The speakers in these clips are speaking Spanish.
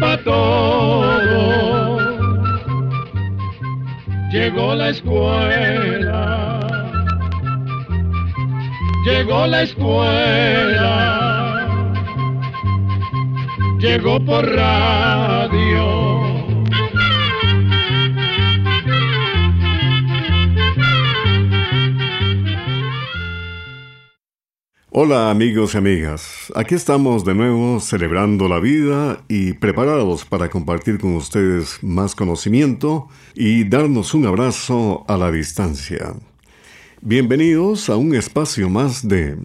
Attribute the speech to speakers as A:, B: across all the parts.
A: para todo. Llegó la escuela, llegó la escuela, llegó por radio.
B: Hola amigos y amigas, aquí estamos de nuevo celebrando la vida y preparados para compartir con ustedes más conocimiento y darnos un abrazo a la distancia. Bienvenidos a un espacio más de...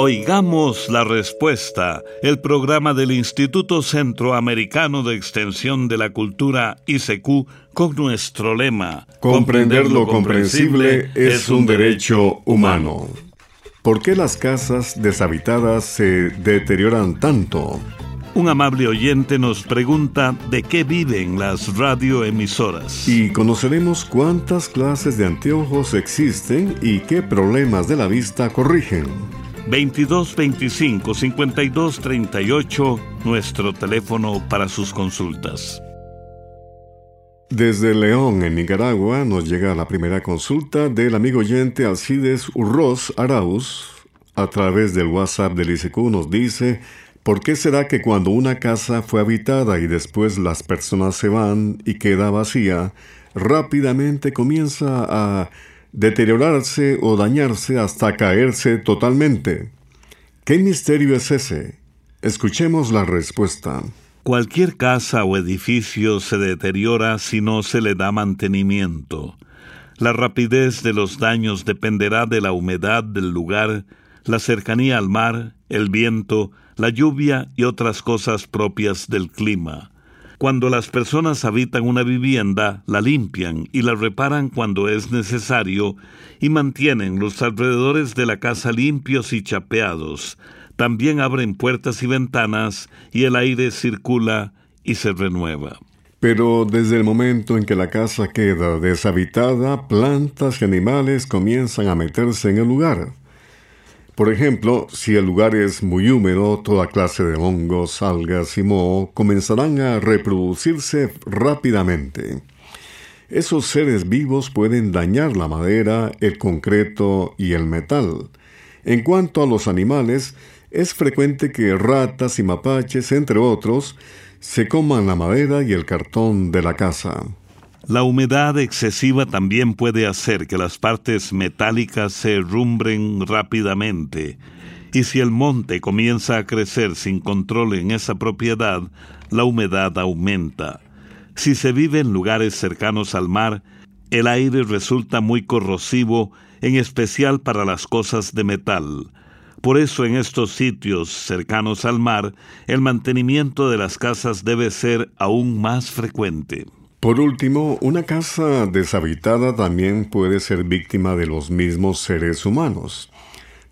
C: Oigamos la respuesta, el programa del Instituto Centroamericano de Extensión de la Cultura ICQ con nuestro lema.
B: Comprender lo comprensible es un derecho humano. ¿Por qué las casas deshabitadas se deterioran tanto?
C: Un amable oyente nos pregunta de qué viven las radioemisoras.
B: Y conoceremos cuántas clases de anteojos existen y qué problemas de la vista corrigen.
C: 2225 5238, nuestro teléfono para sus consultas.
B: Desde León, en Nicaragua, nos llega la primera consulta del amigo oyente Alcides Urroz Arauz. A través del WhatsApp del ICQ nos dice, ¿por qué será que cuando una casa fue habitada y después las personas se van y queda vacía, rápidamente comienza a deteriorarse o dañarse hasta caerse totalmente. ¿Qué misterio es ese? Escuchemos la respuesta.
C: Cualquier casa o edificio se deteriora si no se le da mantenimiento. La rapidez de los daños dependerá de la humedad del lugar, la cercanía al mar, el viento, la lluvia y otras cosas propias del clima. Cuando las personas habitan una vivienda, la limpian y la reparan cuando es necesario y mantienen los alrededores de la casa limpios y chapeados. También abren puertas y ventanas y el aire circula y se renueva.
B: Pero desde el momento en que la casa queda deshabitada, plantas y animales comienzan a meterse en el lugar. Por ejemplo, si el lugar es muy húmedo, toda clase de hongos, algas y moho comenzarán a reproducirse rápidamente. Esos seres vivos pueden dañar la madera, el concreto y el metal. En cuanto a los animales, es frecuente que ratas y mapaches, entre otros, se coman la madera y el cartón de la casa.
C: La humedad excesiva también puede hacer que las partes metálicas se rumbren rápidamente, y si el monte comienza a crecer sin control en esa propiedad, la humedad aumenta. Si se vive en lugares cercanos al mar, el aire resulta muy corrosivo, en especial para las cosas de metal. Por eso en estos sitios cercanos al mar, el mantenimiento de las casas debe ser aún más frecuente.
B: Por último, una casa deshabitada también puede ser víctima de los mismos seres humanos.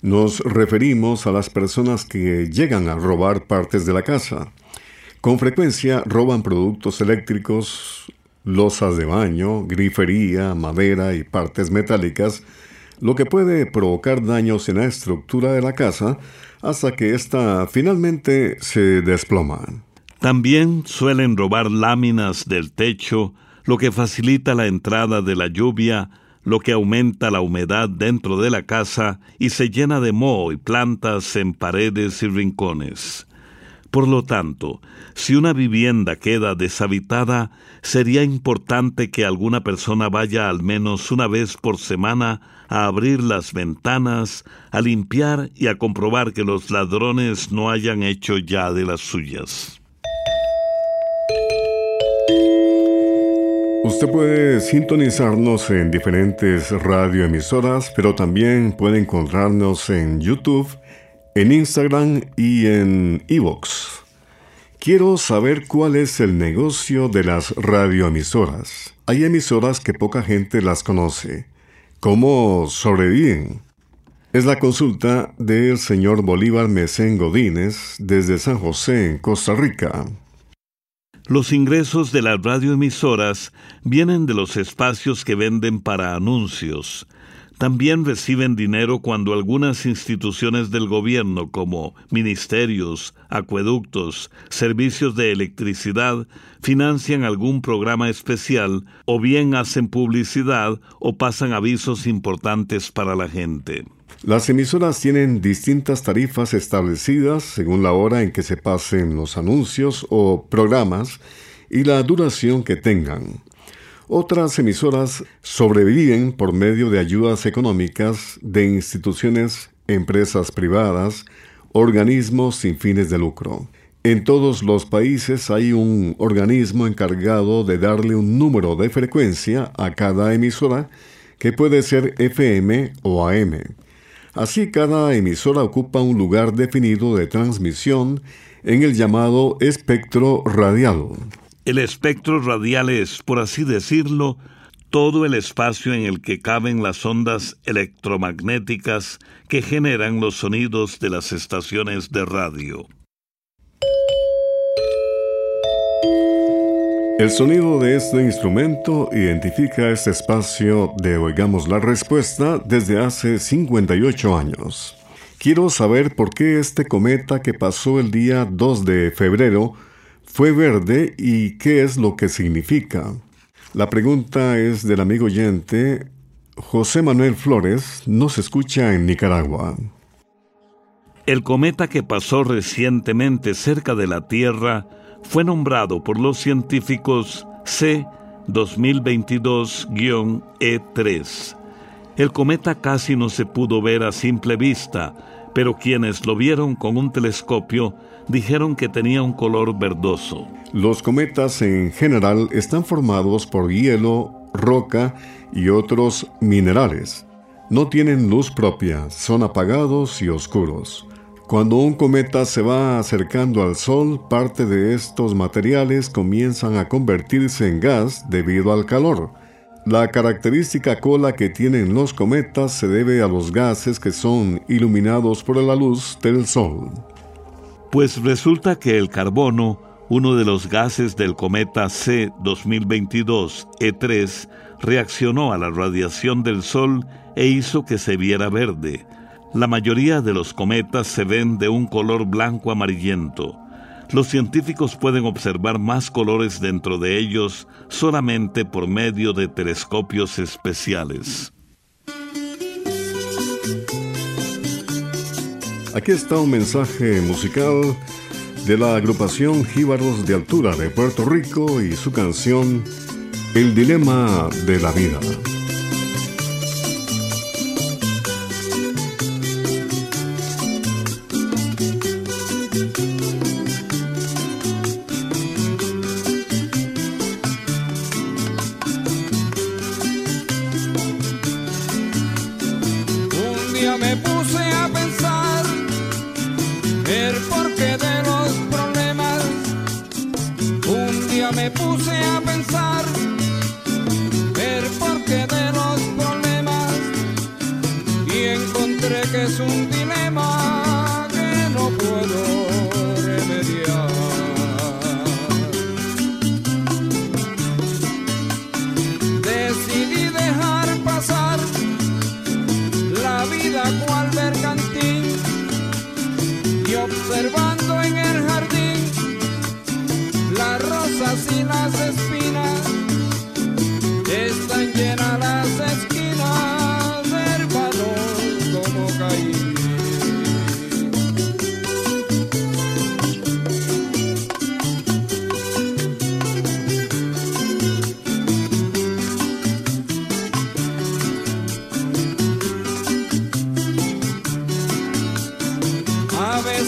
B: Nos referimos a las personas que llegan a robar partes de la casa. Con frecuencia roban productos eléctricos, losas de baño, grifería, madera y partes metálicas, lo que puede provocar daños en la estructura de la casa hasta que ésta finalmente se desploma.
C: También suelen robar láminas del techo, lo que facilita la entrada de la lluvia, lo que aumenta la humedad dentro de la casa y se llena de moho y plantas en paredes y rincones. Por lo tanto, si una vivienda queda deshabitada, sería importante que alguna persona vaya al menos una vez por semana a abrir las ventanas, a limpiar y a comprobar que los ladrones no hayan hecho ya de las suyas.
B: Usted puede sintonizarnos en diferentes radioemisoras, pero también puede encontrarnos en YouTube, en Instagram y en Evox. Quiero saber cuál es el negocio de las radioemisoras. Hay emisoras que poca gente las conoce. ¿Cómo sobreviven? Es la consulta del señor Bolívar Mesén Godínez desde San José, en Costa Rica.
C: Los ingresos de las radioemisoras vienen de los espacios que venden para anuncios. También reciben dinero cuando algunas instituciones del gobierno como ministerios, acueductos, servicios de electricidad financian algún programa especial o bien hacen publicidad o pasan avisos importantes para la gente.
B: Las emisoras tienen distintas tarifas establecidas según la hora en que se pasen los anuncios o programas y la duración que tengan. Otras emisoras sobreviven por medio de ayudas económicas de instituciones, empresas privadas, organismos sin fines de lucro. En todos los países hay un organismo encargado de darle un número de frecuencia a cada emisora que puede ser FM o AM. Así cada emisora ocupa un lugar definido de transmisión en el llamado espectro radial.
C: El espectro radial es, por así decirlo, todo el espacio en el que caben las ondas electromagnéticas que generan los sonidos de las estaciones de radio.
B: El sonido de este instrumento identifica este espacio de Oigamos la Respuesta desde hace 58 años. Quiero saber por qué este cometa que pasó el día 2 de febrero fue verde y qué es lo que significa. La pregunta es del amigo oyente José Manuel Flores, nos escucha en Nicaragua.
C: El cometa que pasó recientemente cerca de la Tierra fue nombrado por los científicos C 2022-E3. El cometa casi no se pudo ver a simple vista, pero quienes lo vieron con un telescopio dijeron que tenía un color verdoso.
B: Los cometas en general están formados por hielo, roca y otros minerales. No tienen luz propia, son apagados y oscuros. Cuando un cometa se va acercando al Sol, parte de estos materiales comienzan a convertirse en gas debido al calor. La característica cola que tienen los cometas se debe a los gases que son iluminados por la luz del Sol.
C: Pues resulta que el carbono, uno de los gases del cometa C 2022-E3, reaccionó a la radiación del Sol e hizo que se viera verde. La mayoría de los cometas se ven de un color blanco amarillento. Los científicos pueden observar más colores dentro de ellos solamente por medio de telescopios especiales.
B: Aquí está un mensaje musical de la agrupación Jíbaros de Altura de Puerto Rico y su canción El Dilema de la Vida.
A: me puse a pensar el porqué de los problemas. Un día me puse a pensar el porqué de los problemas y encontré que es un día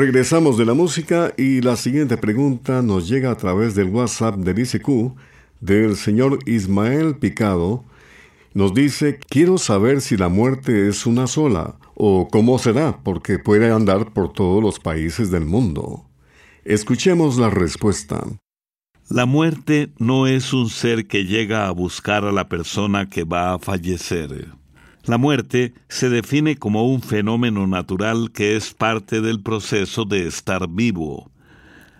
B: Regresamos de la música y la siguiente pregunta nos llega a través del WhatsApp del ICQ del señor Ismael Picado. Nos dice, quiero saber si la muerte es una sola o cómo será, porque puede andar por todos los países del mundo. Escuchemos la respuesta.
C: La muerte no es un ser que llega a buscar a la persona que va a fallecer. La muerte se define como un fenómeno natural que es parte del proceso de estar vivo.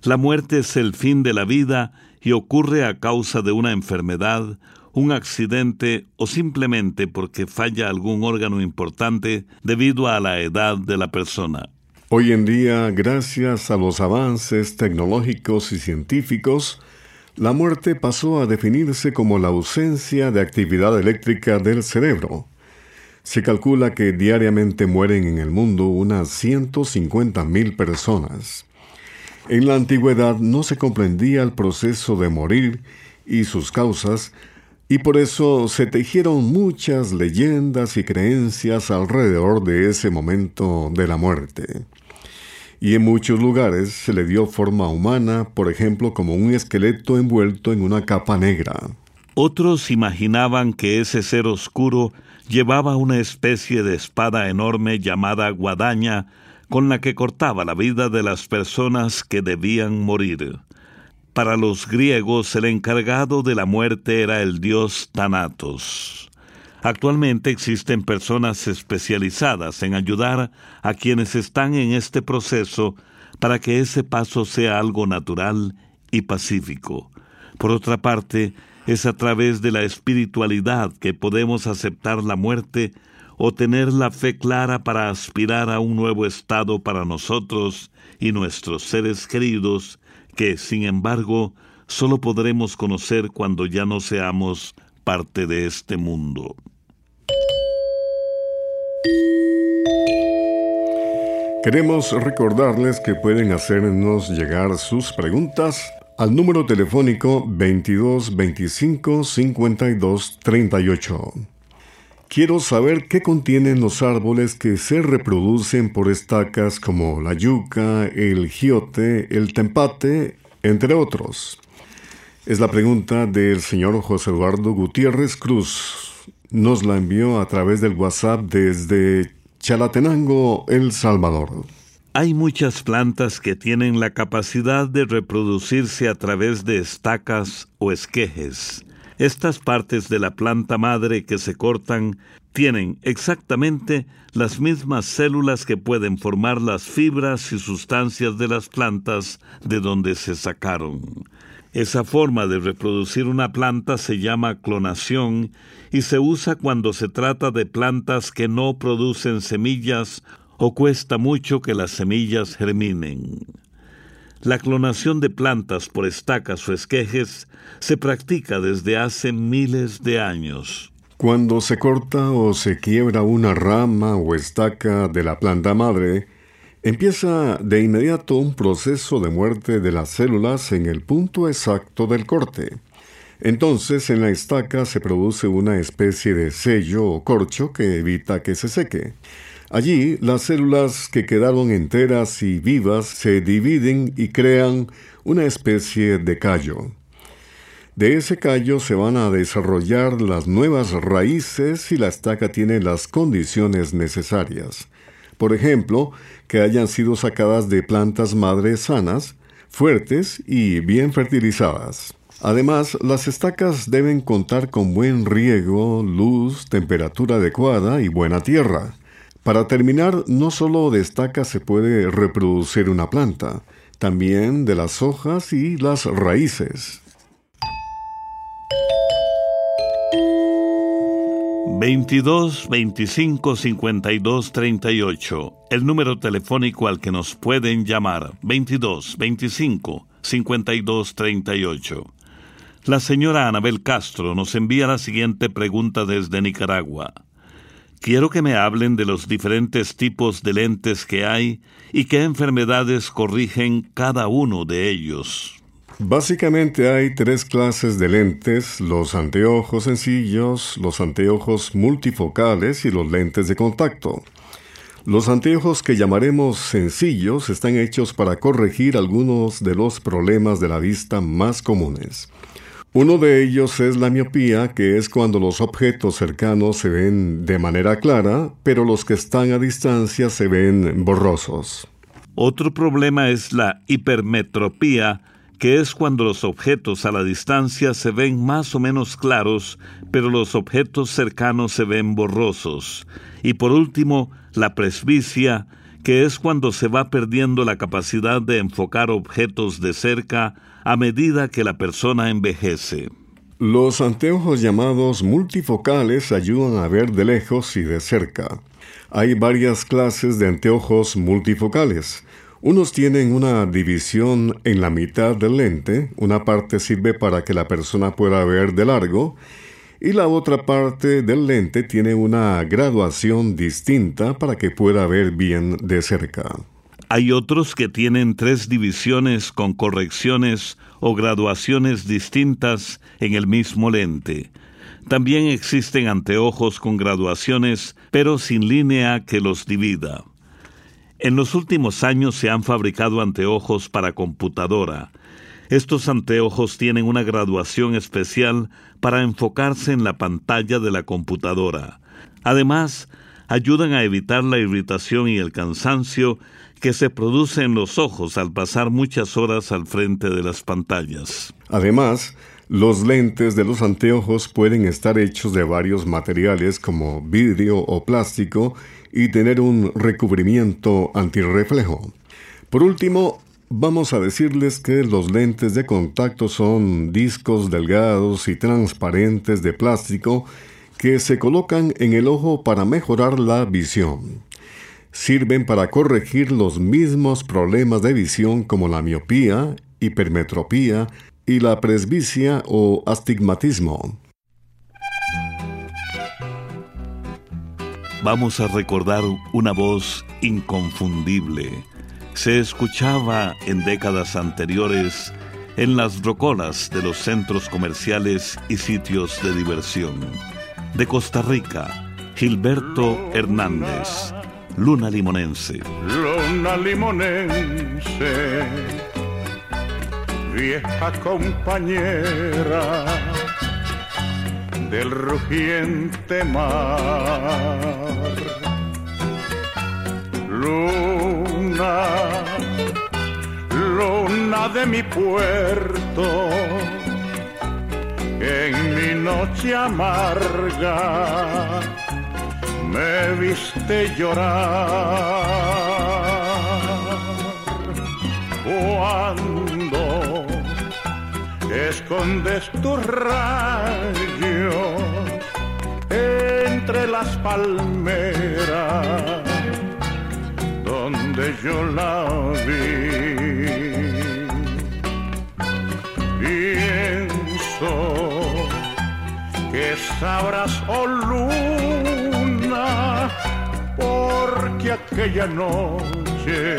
C: La muerte es el fin de la vida y ocurre a causa de una enfermedad, un accidente o simplemente porque falla algún órgano importante debido a la edad de la persona.
B: Hoy en día, gracias a los avances tecnológicos y científicos, la muerte pasó a definirse como la ausencia de actividad eléctrica del cerebro. Se calcula que diariamente mueren en el mundo unas 150.000 personas. En la antigüedad no se comprendía el proceso de morir y sus causas, y por eso se tejieron muchas leyendas y creencias alrededor de ese momento de la muerte. Y en muchos lugares se le dio forma humana, por ejemplo, como un esqueleto envuelto en una capa negra.
C: Otros imaginaban que ese ser oscuro llevaba una especie de espada enorme llamada guadaña con la que cortaba la vida de las personas que debían morir. Para los griegos el encargado de la muerte era el dios Thanatos. Actualmente existen personas especializadas en ayudar a quienes están en este proceso para que ese paso sea algo natural y pacífico. Por otra parte, es a través de la espiritualidad que podemos aceptar la muerte o tener la fe clara para aspirar a un nuevo estado para nosotros y nuestros seres queridos que, sin embargo, solo podremos conocer cuando ya no seamos parte de este mundo.
B: Queremos recordarles que pueden hacernos llegar sus preguntas al número telefónico 22 25 52 38. Quiero saber qué contienen los árboles que se reproducen por estacas como la yuca, el giote, el tempate, entre otros. Es la pregunta del señor José Eduardo Gutiérrez Cruz. Nos la envió a través del WhatsApp desde Chalatenango, El Salvador.
C: Hay muchas plantas que tienen la capacidad de reproducirse a través de estacas o esquejes. Estas partes de la planta madre que se cortan tienen exactamente las mismas células que pueden formar las fibras y sustancias de las plantas de donde se sacaron. Esa forma de reproducir una planta se llama clonación y se usa cuando se trata de plantas que no producen semillas o cuesta mucho que las semillas germinen. La clonación de plantas por estacas o esquejes se practica desde hace miles de años.
B: Cuando se corta o se quiebra una rama o estaca de la planta madre, empieza de inmediato un proceso de muerte de las células en el punto exacto del corte. Entonces en la estaca se produce una especie de sello o corcho que evita que se seque. Allí, las células que quedaron enteras y vivas se dividen y crean una especie de callo. De ese callo se van a desarrollar las nuevas raíces si la estaca tiene las condiciones necesarias. Por ejemplo, que hayan sido sacadas de plantas madres sanas, fuertes y bien fertilizadas. Además, las estacas deben contar con buen riego, luz, temperatura adecuada y buena tierra. Para terminar, no solo de se puede reproducir una planta, también de las hojas y las raíces.
C: 22 25 52 38. El número telefónico al que nos pueden llamar. 22 25 52 38. La señora Anabel Castro nos envía la siguiente pregunta desde Nicaragua. Quiero que me hablen de los diferentes tipos de lentes que hay y qué enfermedades corrigen cada uno de ellos.
B: Básicamente hay tres clases de lentes, los anteojos sencillos, los anteojos multifocales y los lentes de contacto. Los anteojos que llamaremos sencillos están hechos para corregir algunos de los problemas de la vista más comunes. Uno de ellos es la miopía, que es cuando los objetos cercanos se ven de manera clara, pero los que están a distancia se ven borrosos.
C: Otro problema es la hipermetropía, que es cuando los objetos a la distancia se ven más o menos claros, pero los objetos cercanos se ven borrosos. Y por último, la presbicia, que es cuando se va perdiendo la capacidad de enfocar objetos de cerca a medida que la persona envejece.
B: Los anteojos llamados multifocales ayudan a ver de lejos y de cerca. Hay varias clases de anteojos multifocales. Unos tienen una división en la mitad del lente, una parte sirve para que la persona pueda ver de largo y la otra parte del lente tiene una graduación distinta para que pueda ver bien de cerca.
C: Hay otros que tienen tres divisiones con correcciones o graduaciones distintas en el mismo lente. También existen anteojos con graduaciones, pero sin línea que los divida. En los últimos años se han fabricado anteojos para computadora. Estos anteojos tienen una graduación especial para enfocarse en la pantalla de la computadora. Además, ayudan a evitar la irritación y el cansancio que se produce en los ojos al pasar muchas horas al frente de las pantallas.
B: Además, los lentes de los anteojos pueden estar hechos de varios materiales como vidrio o plástico y tener un recubrimiento antirreflejo. Por último, vamos a decirles que los lentes de contacto son discos delgados y transparentes de plástico que se colocan en el ojo para mejorar la visión. Sirven para corregir los mismos problemas de visión como la miopía, hipermetropía y la presbicia o astigmatismo.
C: vamos a recordar una voz inconfundible. Se escuchaba en décadas anteriores en las rocolas de los centros comerciales y sitios de diversión. De Costa Rica, Gilberto Hernández, Luna Limonense.
D: Luna Limonense, vieja compañera del rugiente mar. Luna, luna de mi puerto, en mi noche amarga me viste llorar. Cuando escondes tus rayos entre las palmeras donde yo la vi. Pienso que sabrás, oh luna, aquella noche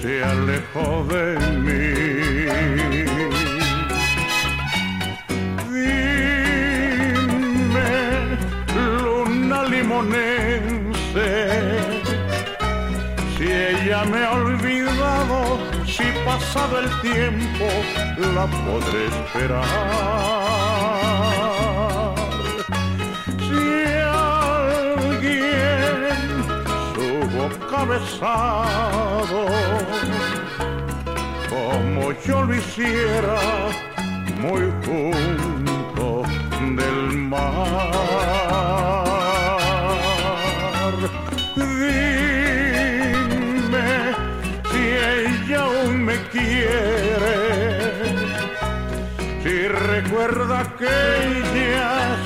D: se alejó de mí. Dime, luna limonense, si ella me ha olvidado, si pasado el tiempo la podré esperar. Cabezado, como yo lo hiciera, muy junto del mar. Dime si ella aún me quiere, si recuerda aquellas noches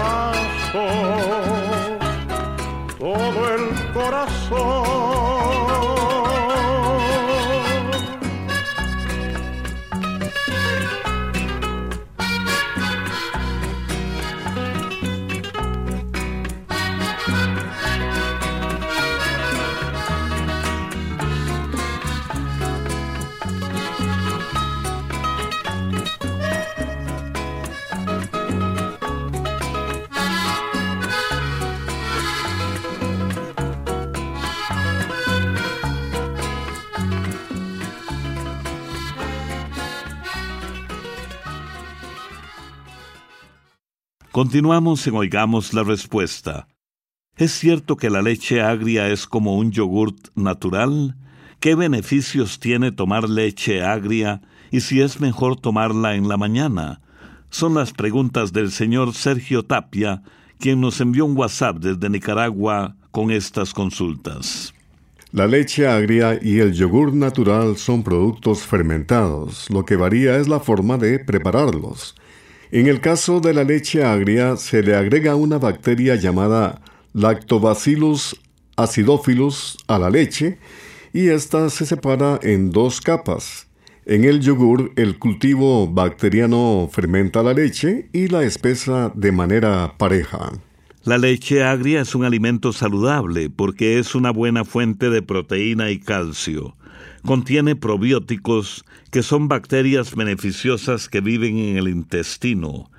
D: on.
C: Continuamos en Oigamos la Respuesta. ¿Es cierto que la leche agria es como un yogurt natural? ¿Qué beneficios tiene tomar leche agria y si es mejor tomarla en la mañana? Son las preguntas del señor Sergio Tapia, quien nos envió un WhatsApp desde Nicaragua con estas consultas.
B: La leche agria y el yogur natural son productos fermentados, lo que varía es la forma de prepararlos. En el caso de la leche agria se le agrega una bacteria llamada Lactobacillus acidophilus a la leche y ésta se separa en dos capas. En el yogur, el cultivo bacteriano fermenta la leche y la espesa de manera pareja.
C: La leche agria es un alimento saludable porque es una buena fuente de proteína y calcio. Contiene probióticos que son bacterias beneficiosas que viven en el intestino.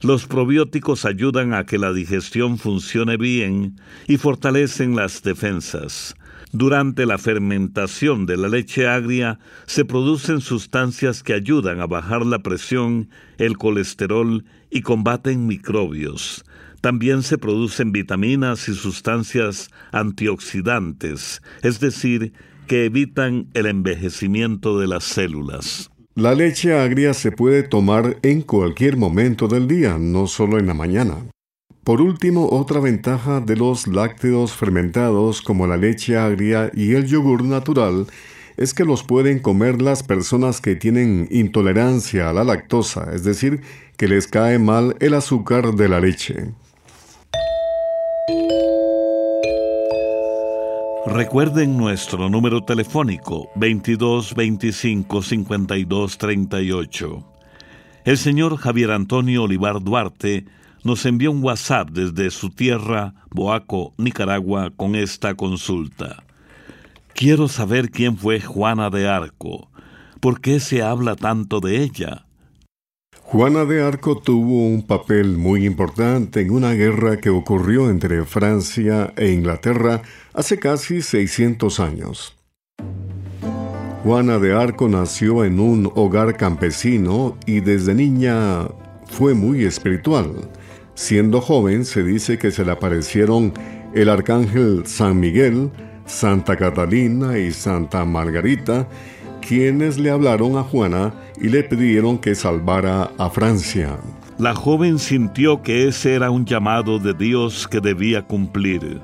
C: Los probióticos ayudan a que la digestión funcione bien y fortalecen las defensas. Durante la fermentación de la leche agria se producen sustancias que ayudan a bajar la presión, el colesterol y combaten microbios. También se producen vitaminas y sustancias antioxidantes, es decir, que evitan el envejecimiento de las células.
B: La leche agria se puede tomar en cualquier momento del día, no solo en la mañana. Por último, otra ventaja de los lácteos fermentados como la leche agria y el yogur natural es que los pueden comer las personas que tienen intolerancia a la lactosa, es decir, que les cae mal el azúcar de la leche.
C: Recuerden nuestro número telefónico 22 25 52 38. El señor Javier Antonio Olivar Duarte nos envió un WhatsApp desde su tierra, Boaco, Nicaragua, con esta consulta. Quiero saber quién fue Juana de Arco. ¿Por qué se habla tanto de ella?
B: Juana de Arco tuvo un papel muy importante en una guerra que ocurrió entre Francia e Inglaterra hace casi 600 años. Juana de Arco nació en un hogar campesino y desde niña fue muy espiritual. Siendo joven se dice que se le aparecieron el arcángel San Miguel, Santa Catalina y Santa Margarita, quienes le hablaron a Juana y le pidieron que salvara a Francia.
C: La joven sintió que ese era un llamado de Dios que debía cumplir.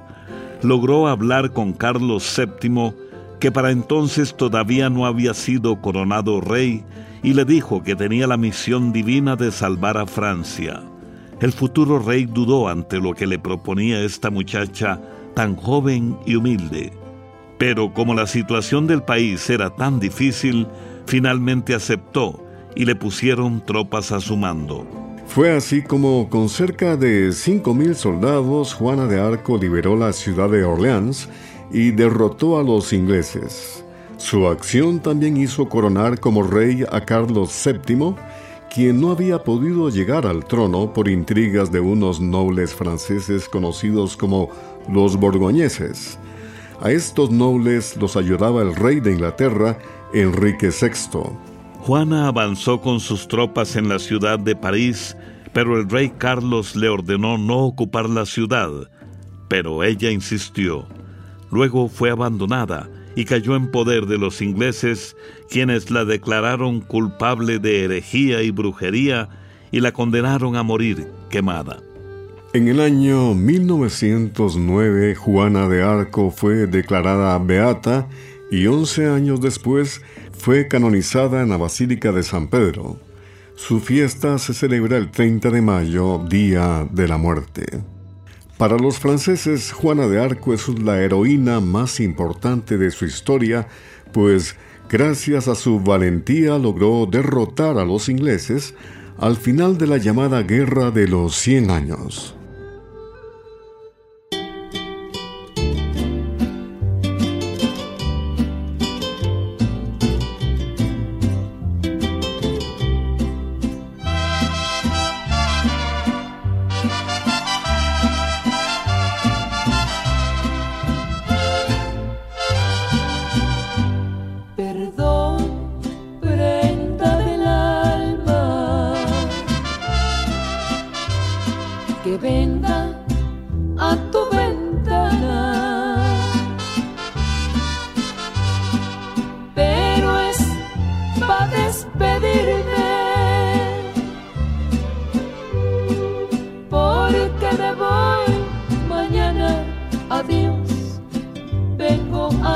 C: Logró hablar con Carlos VII, que para entonces todavía no había sido coronado rey, y le dijo que tenía la misión divina de salvar a Francia. El futuro rey dudó ante lo que le proponía esta muchacha tan joven y humilde. Pero como la situación del país era tan difícil, finalmente aceptó y le pusieron tropas a su mando.
B: Fue así como con cerca de 5.000 soldados Juana de Arco liberó la ciudad de Orleans y derrotó a los ingleses. Su acción también hizo coronar como rey a Carlos VII, quien no había podido llegar al trono por intrigas de unos nobles franceses conocidos como los borgoñeses. A estos nobles los ayudaba el rey de Inglaterra, Enrique VI.
C: Juana avanzó con sus tropas en la ciudad de París, pero el rey Carlos le ordenó no ocupar la ciudad, pero ella insistió. Luego fue abandonada y cayó en poder de los ingleses, quienes la declararon culpable de herejía y brujería y la condenaron a morir quemada.
B: En el año 1909, Juana de Arco fue declarada beata y 11 años después fue canonizada en la Basílica de San Pedro. Su fiesta se celebra el 30 de mayo, Día de la Muerte. Para los franceses, Juana de Arco es la heroína más importante de su historia, pues gracias a su valentía logró derrotar a los ingleses al final de la llamada Guerra de los Cien Años.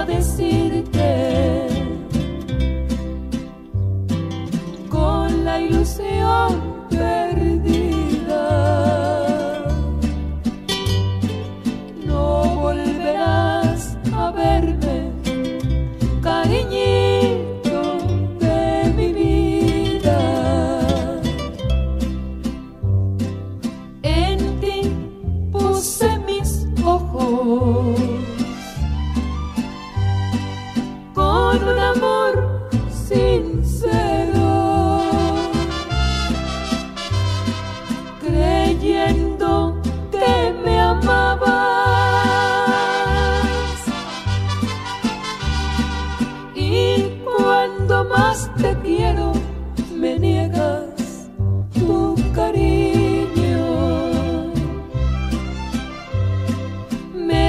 E: Decirte.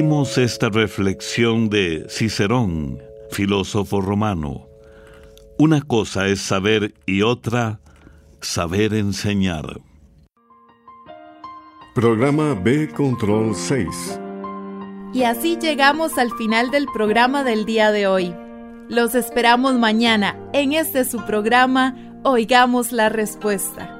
C: Compartimos esta reflexión de Cicerón, filósofo romano. Una cosa es saber y otra Saber enseñar.
B: Programa B Control 6.
F: Y así llegamos al final del programa del día de hoy. Los esperamos mañana en este su programa Oigamos la Respuesta.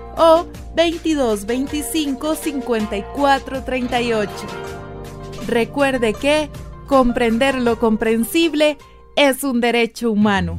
F: o 2225-5438. Recuerde que comprender lo comprensible es un derecho humano.